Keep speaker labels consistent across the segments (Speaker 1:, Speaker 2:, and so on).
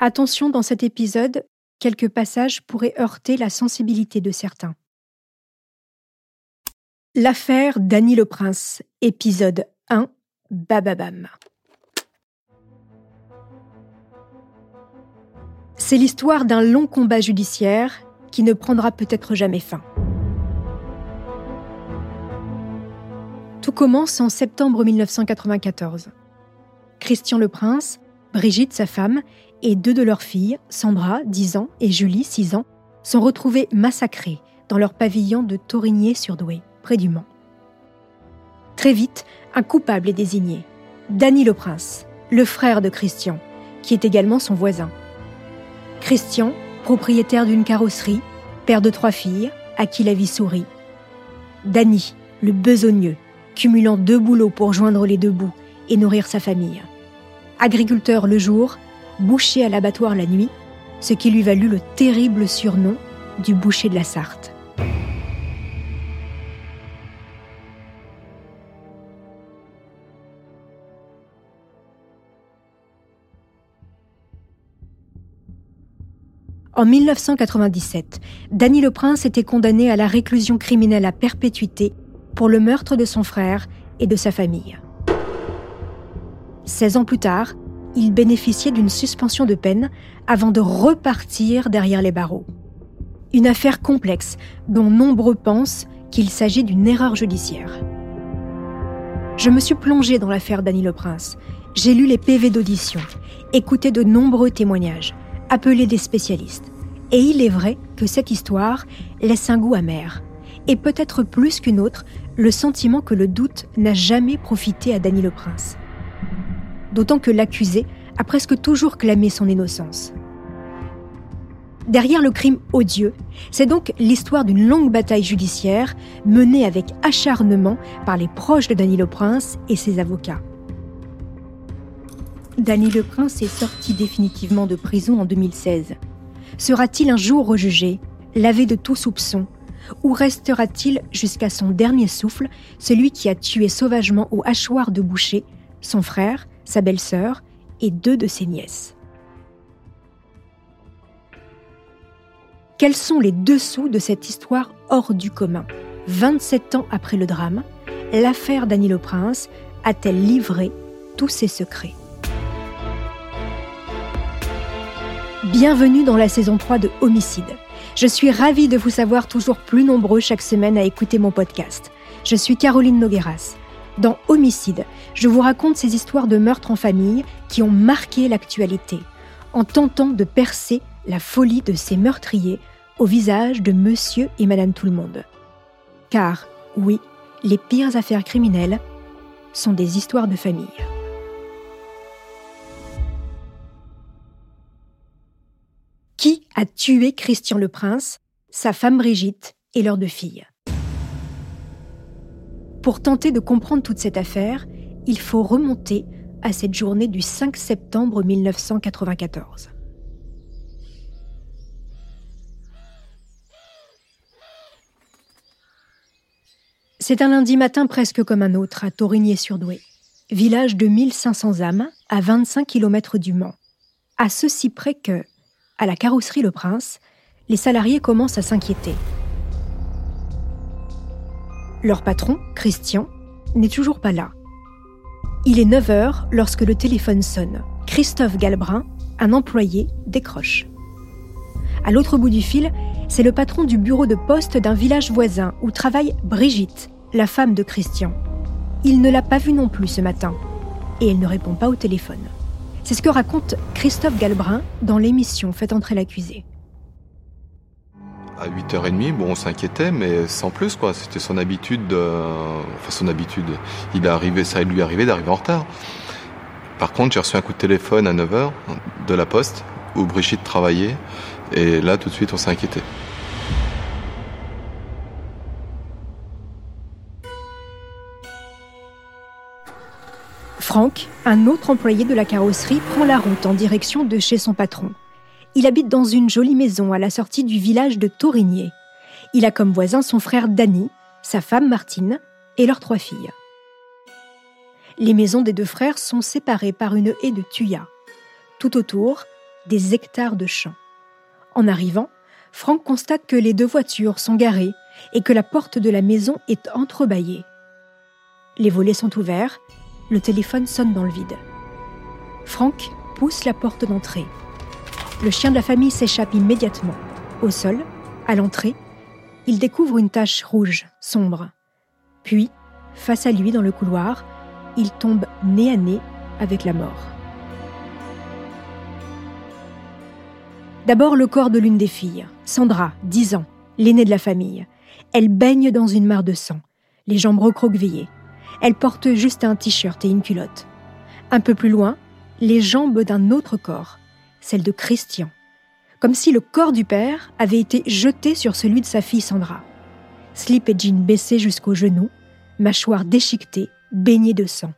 Speaker 1: Attention dans cet épisode, quelques passages pourraient heurter la sensibilité de certains. L'affaire Dany le Prince, épisode 1, Bababam. C'est l'histoire d'un long combat judiciaire qui ne prendra peut-être jamais fin. Tout commence en septembre 1994. Christian le Prince, Brigitte, sa femme, et deux de leurs filles, Sandra, 10 ans, et Julie, 6 ans, sont retrouvés massacrés dans leur pavillon de Torigné-sur-Douai, près du Mans. Très vite, un coupable est désigné. Dany le Prince, le frère de Christian, qui est également son voisin. Christian, propriétaire d'une carrosserie, père de trois filles, à qui la vie sourit. Dany, le besogneux, cumulant deux boulots pour joindre les deux bouts et nourrir sa famille. Agriculteur le jour, boucher à l'abattoir la nuit, ce qui lui valut le terrible surnom du boucher de la Sarthe. En 1997, Dany le Prince était condamné à la réclusion criminelle à perpétuité pour le meurtre de son frère et de sa famille. 16 ans plus tard, il bénéficiait d'une suspension de peine avant de repartir derrière les barreaux. Une affaire complexe dont nombreux pensent qu'il s'agit d'une erreur judiciaire. Je me suis plongée dans l'affaire Dany le Prince. J'ai lu les PV d'audition, écouté de nombreux témoignages, appelé des spécialistes. Et il est vrai que cette histoire laisse un goût amer, et peut-être plus qu'une autre, le sentiment que le doute n'a jamais profité à Dany le Prince d'autant que l'accusé a presque toujours clamé son innocence. Derrière le crime odieux, c'est donc l'histoire d'une longue bataille judiciaire menée avec acharnement par les proches de Dany le Prince et ses avocats. Dany le Prince est sorti définitivement de prison en 2016. Sera-t-il un jour rejugé, lavé de tout soupçon, ou restera-t-il jusqu'à son dernier souffle celui qui a tué sauvagement au hachoir de boucher son frère, sa belle-sœur et deux de ses nièces. Quels sont les dessous de cette histoire hors du commun? 27 ans après le drame, l'affaire d'Annie Prince a-t-elle livré tous ses secrets? Bienvenue dans la saison 3 de Homicide. Je suis ravie de vous savoir toujours plus nombreux chaque semaine à écouter mon podcast. Je suis Caroline Nogueras. Dans Homicide, je vous raconte ces histoires de meurtres en famille qui ont marqué l'actualité, en tentant de percer la folie de ces meurtriers au visage de monsieur et madame tout le monde. Car, oui, les pires affaires criminelles sont des histoires de famille. Qui a tué Christian le Prince, sa femme Brigitte et leurs deux filles? Pour tenter de comprendre toute cette affaire, il faut remonter à cette journée du 5 septembre 1994. C'est un lundi matin presque comme un autre à Torigné-sur-Douai, village de 1500 âmes à 25 km du Mans. À ceci près que, à la carrosserie Le Prince, les salariés commencent à s'inquiéter. Leur patron, Christian, n'est toujours pas là. Il est 9 heures lorsque le téléphone sonne. Christophe Galbrin, un employé, décroche. À l'autre bout du fil, c'est le patron du bureau de poste d'un village voisin où travaille Brigitte, la femme de Christian. Il ne l'a pas vue non plus ce matin et elle ne répond pas au téléphone. C'est ce que raconte Christophe Galbrin dans l'émission Faites entrer l'accusé
Speaker 2: à 8h30, bon, on s'inquiétait, mais sans plus, quoi. C'était son habitude, enfin son habitude. Il est arrivé, ça lui arrivait d'arriver en retard. Par contre, j'ai reçu un coup de téléphone à 9h de la poste où Brigitte travaillait, et là, tout de suite, on s'est inquiété.
Speaker 1: Franck, un autre employé de la carrosserie, prend la route en direction de chez son patron. Il habite dans une jolie maison à la sortie du village de Taurigné. Il a comme voisin son frère Danny, sa femme Martine et leurs trois filles. Les maisons des deux frères sont séparées par une haie de tuyas. Tout autour, des hectares de champs. En arrivant, Franck constate que les deux voitures sont garées et que la porte de la maison est entrebâillée. Les volets sont ouverts, le téléphone sonne dans le vide. Franck pousse la porte d'entrée. Le chien de la famille s'échappe immédiatement. Au sol, à l'entrée, il découvre une tache rouge, sombre. Puis, face à lui dans le couloir, il tombe nez à nez avec la mort. D'abord le corps de l'une des filles, Sandra, 10 ans, l'aînée de la famille. Elle baigne dans une mare de sang, les jambes recroquevillées. Elle porte juste un t-shirt et une culotte. Un peu plus loin, les jambes d'un autre corps, celle de Christian. Comme si le corps du père avait été jeté sur celui de sa fille Sandra. Slip et jean baissés jusqu'aux genoux, mâchoire déchiquetée, baignée de sang.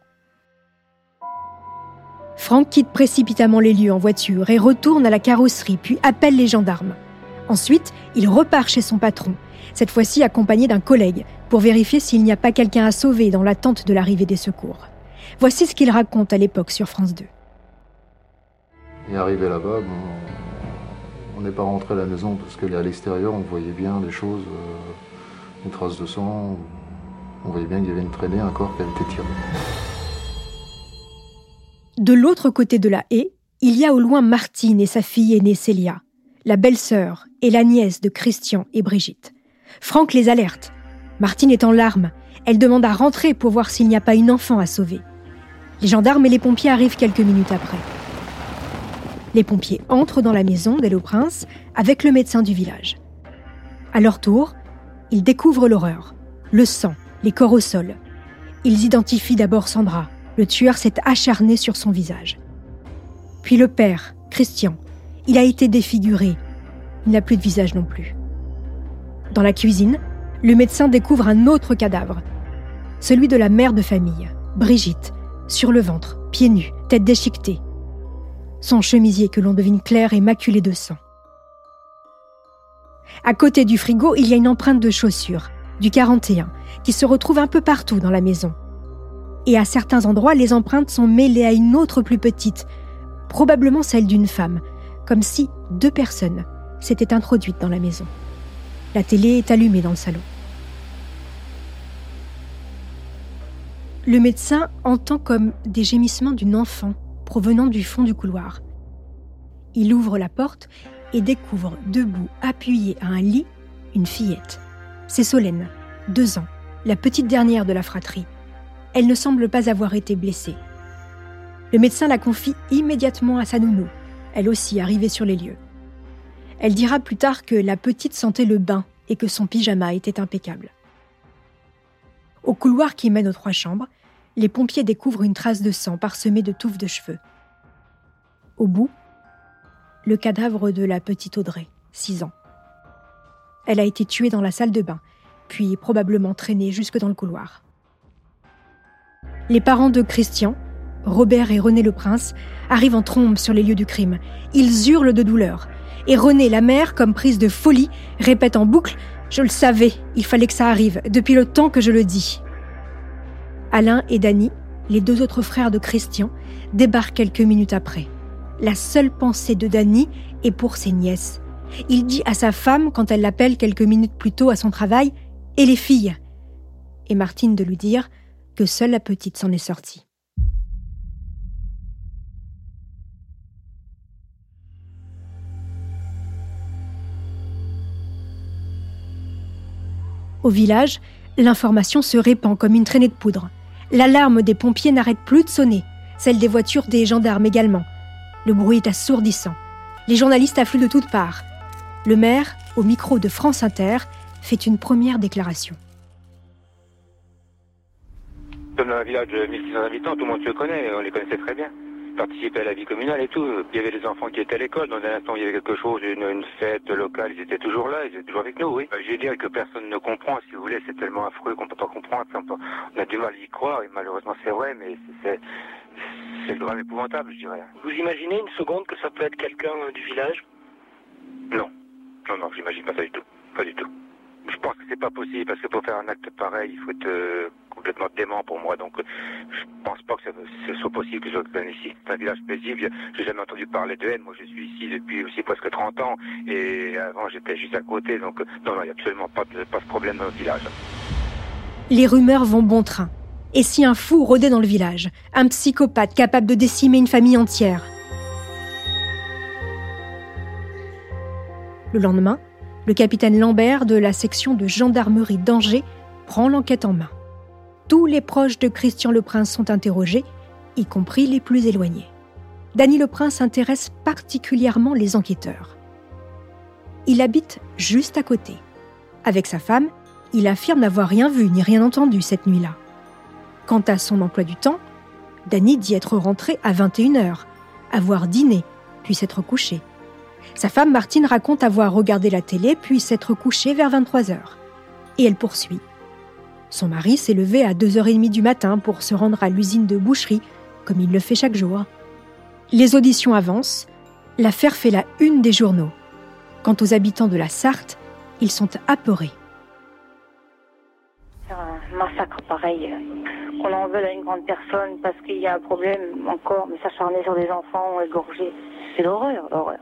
Speaker 1: Franck quitte précipitamment les lieux en voiture et retourne à la carrosserie, puis appelle les gendarmes. Ensuite, il repart chez son patron, cette fois-ci accompagné d'un collègue, pour vérifier s'il n'y a pas quelqu'un à sauver dans l'attente de l'arrivée des secours. Voici ce qu'il raconte à l'époque sur France 2.
Speaker 3: Et arrivé là-bas, on n'est pas rentré à la maison parce qu'à l'extérieur, on voyait bien des choses, euh, une trace de sang, on voyait bien qu'il y avait une traînée, un corps qui avait été tiré.
Speaker 1: De l'autre côté de la haie, il y a au loin Martine et sa fille aînée Célia, la belle-sœur et la nièce de Christian et Brigitte. Franck les alerte. Martine est en larmes. Elle demande à rentrer pour voir s'il n'y a pas une enfant à sauver. Les gendarmes et les pompiers arrivent quelques minutes après. Les pompiers entrent dans la maison d'Hello Prince avec le médecin du village. À leur tour, ils découvrent l'horreur. Le sang, les corps au sol. Ils identifient d'abord Sandra, le tueur s'est acharné sur son visage. Puis le père, Christian, il a été défiguré. Il n'a plus de visage non plus. Dans la cuisine, le médecin découvre un autre cadavre, celui de la mère de famille, Brigitte, sur le ventre, pieds nus, tête déchiquetée. Son chemisier que l'on devine clair est maculé de sang. À côté du frigo, il y a une empreinte de chaussure, du 41, qui se retrouve un peu partout dans la maison et à certains endroits, les empreintes sont mêlées à une autre plus petite, probablement celle d'une femme, comme si deux personnes s'étaient introduites dans la maison. La télé est allumée dans le salon. Le médecin entend comme des gémissements d'une enfant provenant du fond du couloir. Il ouvre la porte et découvre debout, appuyée à un lit, une fillette. C'est Solène, deux ans, la petite dernière de la fratrie elle ne semble pas avoir été blessée. Le médecin la confie immédiatement à sa elle aussi arrivée sur les lieux. Elle dira plus tard que la petite sentait le bain et que son pyjama était impeccable. Au couloir qui mène aux trois chambres, les pompiers découvrent une trace de sang parsemée de touffes de cheveux. Au bout, le cadavre de la petite Audrey, 6 ans. Elle a été tuée dans la salle de bain, puis probablement traînée jusque dans le couloir. Les parents de Christian, Robert et René le Prince, arrivent en trombe sur les lieux du crime. Ils hurlent de douleur. Et René, la mère, comme prise de folie, répète en boucle Je le savais, il fallait que ça arrive, depuis le temps que je le dis. Alain et Dany, les deux autres frères de Christian, débarquent quelques minutes après. La seule pensée de Dany est pour ses nièces. Il dit à sa femme, quand elle l'appelle quelques minutes plus tôt à son travail, Et les filles Et Martine de lui dire que seule la petite s'en est sortie. Au village, l'information se répand comme une traînée de poudre. L'alarme des pompiers n'arrête plus de sonner, celle des voitures des gendarmes également. Le bruit est assourdissant. Les journalistes affluent de toutes parts. Le maire, au micro de France Inter, fait une première déclaration.
Speaker 4: Comme dans un village de 1600 habitants, tout le monde se connaît, on les connaissait très bien. Participer à la vie communale et tout. Il y avait des enfants qui étaient à l'école, dans un instant il y avait quelque chose, une, fête locale, ils étaient toujours là, ils étaient toujours avec nous, oui. Euh, je vais dire que personne ne comprend, si vous voulez, c'est tellement affreux qu'on peut pas comprendre. On a du mal à y croire, et malheureusement c'est vrai, mais c'est c'est le drame épouvantable, je dirais.
Speaker 5: Vous imaginez une seconde que ça peut être quelqu'un du village?
Speaker 4: Non. Non, non, j'imagine pas ça du tout. Pas du tout. je pense que c'est pas possible parce que pour faire un acte pareil, il faut être euh, complètement dément pour moi. Donc, je pense pas que ce soit possible que je vienne ici. C'est un village paisible. J'ai jamais entendu parler de haine. Moi, je suis ici depuis aussi presque 30 ans et avant, j'étais juste à côté. Donc, non, non, il n'y a absolument pas pas problème dans le village.
Speaker 1: Les rumeurs vont bon train. Et si un fou rôdait dans le village? Un psychopathe capable de décimer une famille entière? Le lendemain, le capitaine Lambert de la section de gendarmerie d'Angers prend l'enquête en main. Tous les proches de Christian Le Prince sont interrogés, y compris les plus éloignés. Dany Le Prince intéresse particulièrement les enquêteurs. Il habite juste à côté. Avec sa femme, il affirme n'avoir rien vu ni rien entendu cette nuit-là. Quant à son emploi du temps, Dany dit être rentré à 21h, avoir dîné, puis s'être couché. Sa femme Martine raconte avoir regardé la télé puis s'être couchée vers 23h. Et elle poursuit. Son mari s'est levé à 2h30 du matin pour se rendre à l'usine de boucherie, comme il le fait chaque jour. Les auditions avancent, l'affaire fait la une des journaux. Quant aux habitants de la Sarthe, ils sont apeurés.
Speaker 6: Un massacre pareil, qu'on en veut à une grande personne parce qu'il y a un problème encore, mais s'acharner sur des enfants égorgés, c'est l'horreur, l'horreur.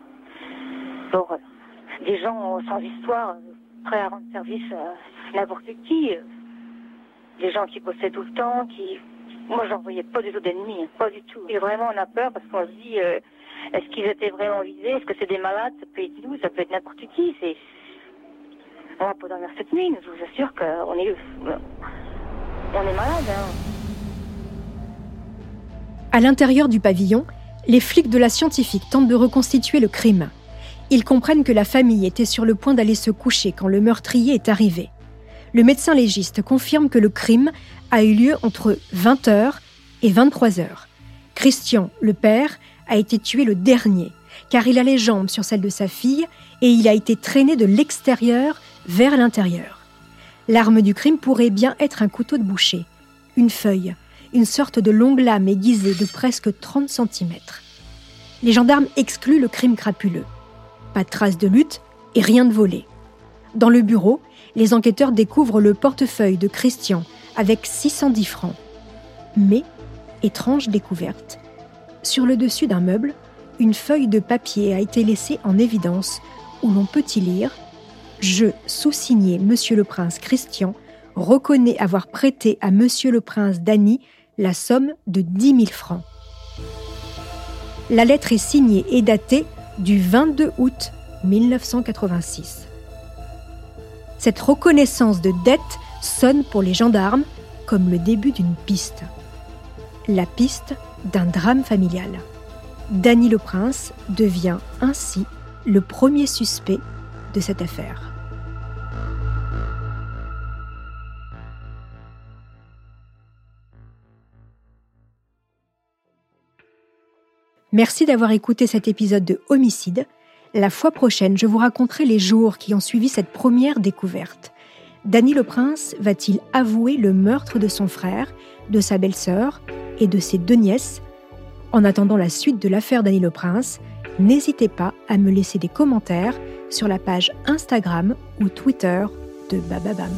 Speaker 6: Des gens sans histoire, prêts à rendre service à n'importe qui. Des gens qui possèdent tout le temps, qui... Moi, j'en voyais pas du tout d'ennemis, hein, pas du tout. Et vraiment, on a peur parce qu'on se dit, euh, est-ce qu'ils étaient vraiment visés? Est-ce que c'est des malades? Ça peut être nous, ça peut être n'importe qui. C'est... On va pas dormir cette nuit, je vous assure qu'on est... On est malade, hein.
Speaker 1: À l'intérieur du pavillon, les flics de la scientifique tentent de reconstituer le crime. Ils comprennent que la famille était sur le point d'aller se coucher quand le meurtrier est arrivé. Le médecin légiste confirme que le crime a eu lieu entre 20h et 23h. Christian, le père, a été tué le dernier, car il a les jambes sur celles de sa fille et il a été traîné de l'extérieur vers l'intérieur. L'arme du crime pourrait bien être un couteau de boucher, une feuille, une sorte de longue lame aiguisée de presque 30 cm. Les gendarmes excluent le crime crapuleux. Pas de traces de lutte et rien de volé. Dans le bureau, les enquêteurs découvrent le portefeuille de Christian avec 610 francs. Mais, étrange découverte, sur le dessus d'un meuble, une feuille de papier a été laissée en évidence où l'on peut y lire Je, sous-signé Monsieur le Prince Christian, reconnais avoir prêté à Monsieur le Prince Dany la somme de 10 000 francs. La lettre est signée et datée du 22 août 1986. Cette reconnaissance de dette sonne pour les gendarmes comme le début d'une piste. La piste d'un drame familial. Danny le Prince devient ainsi le premier suspect de cette affaire. Merci d'avoir écouté cet épisode de Homicide. La fois prochaine, je vous raconterai les jours qui ont suivi cette première découverte. Danny le Prince va-t-il avouer le meurtre de son frère, de sa belle-sœur et de ses deux nièces? En attendant la suite de l'affaire Danny le Prince, n'hésitez pas à me laisser des commentaires sur la page Instagram ou Twitter de Bababam.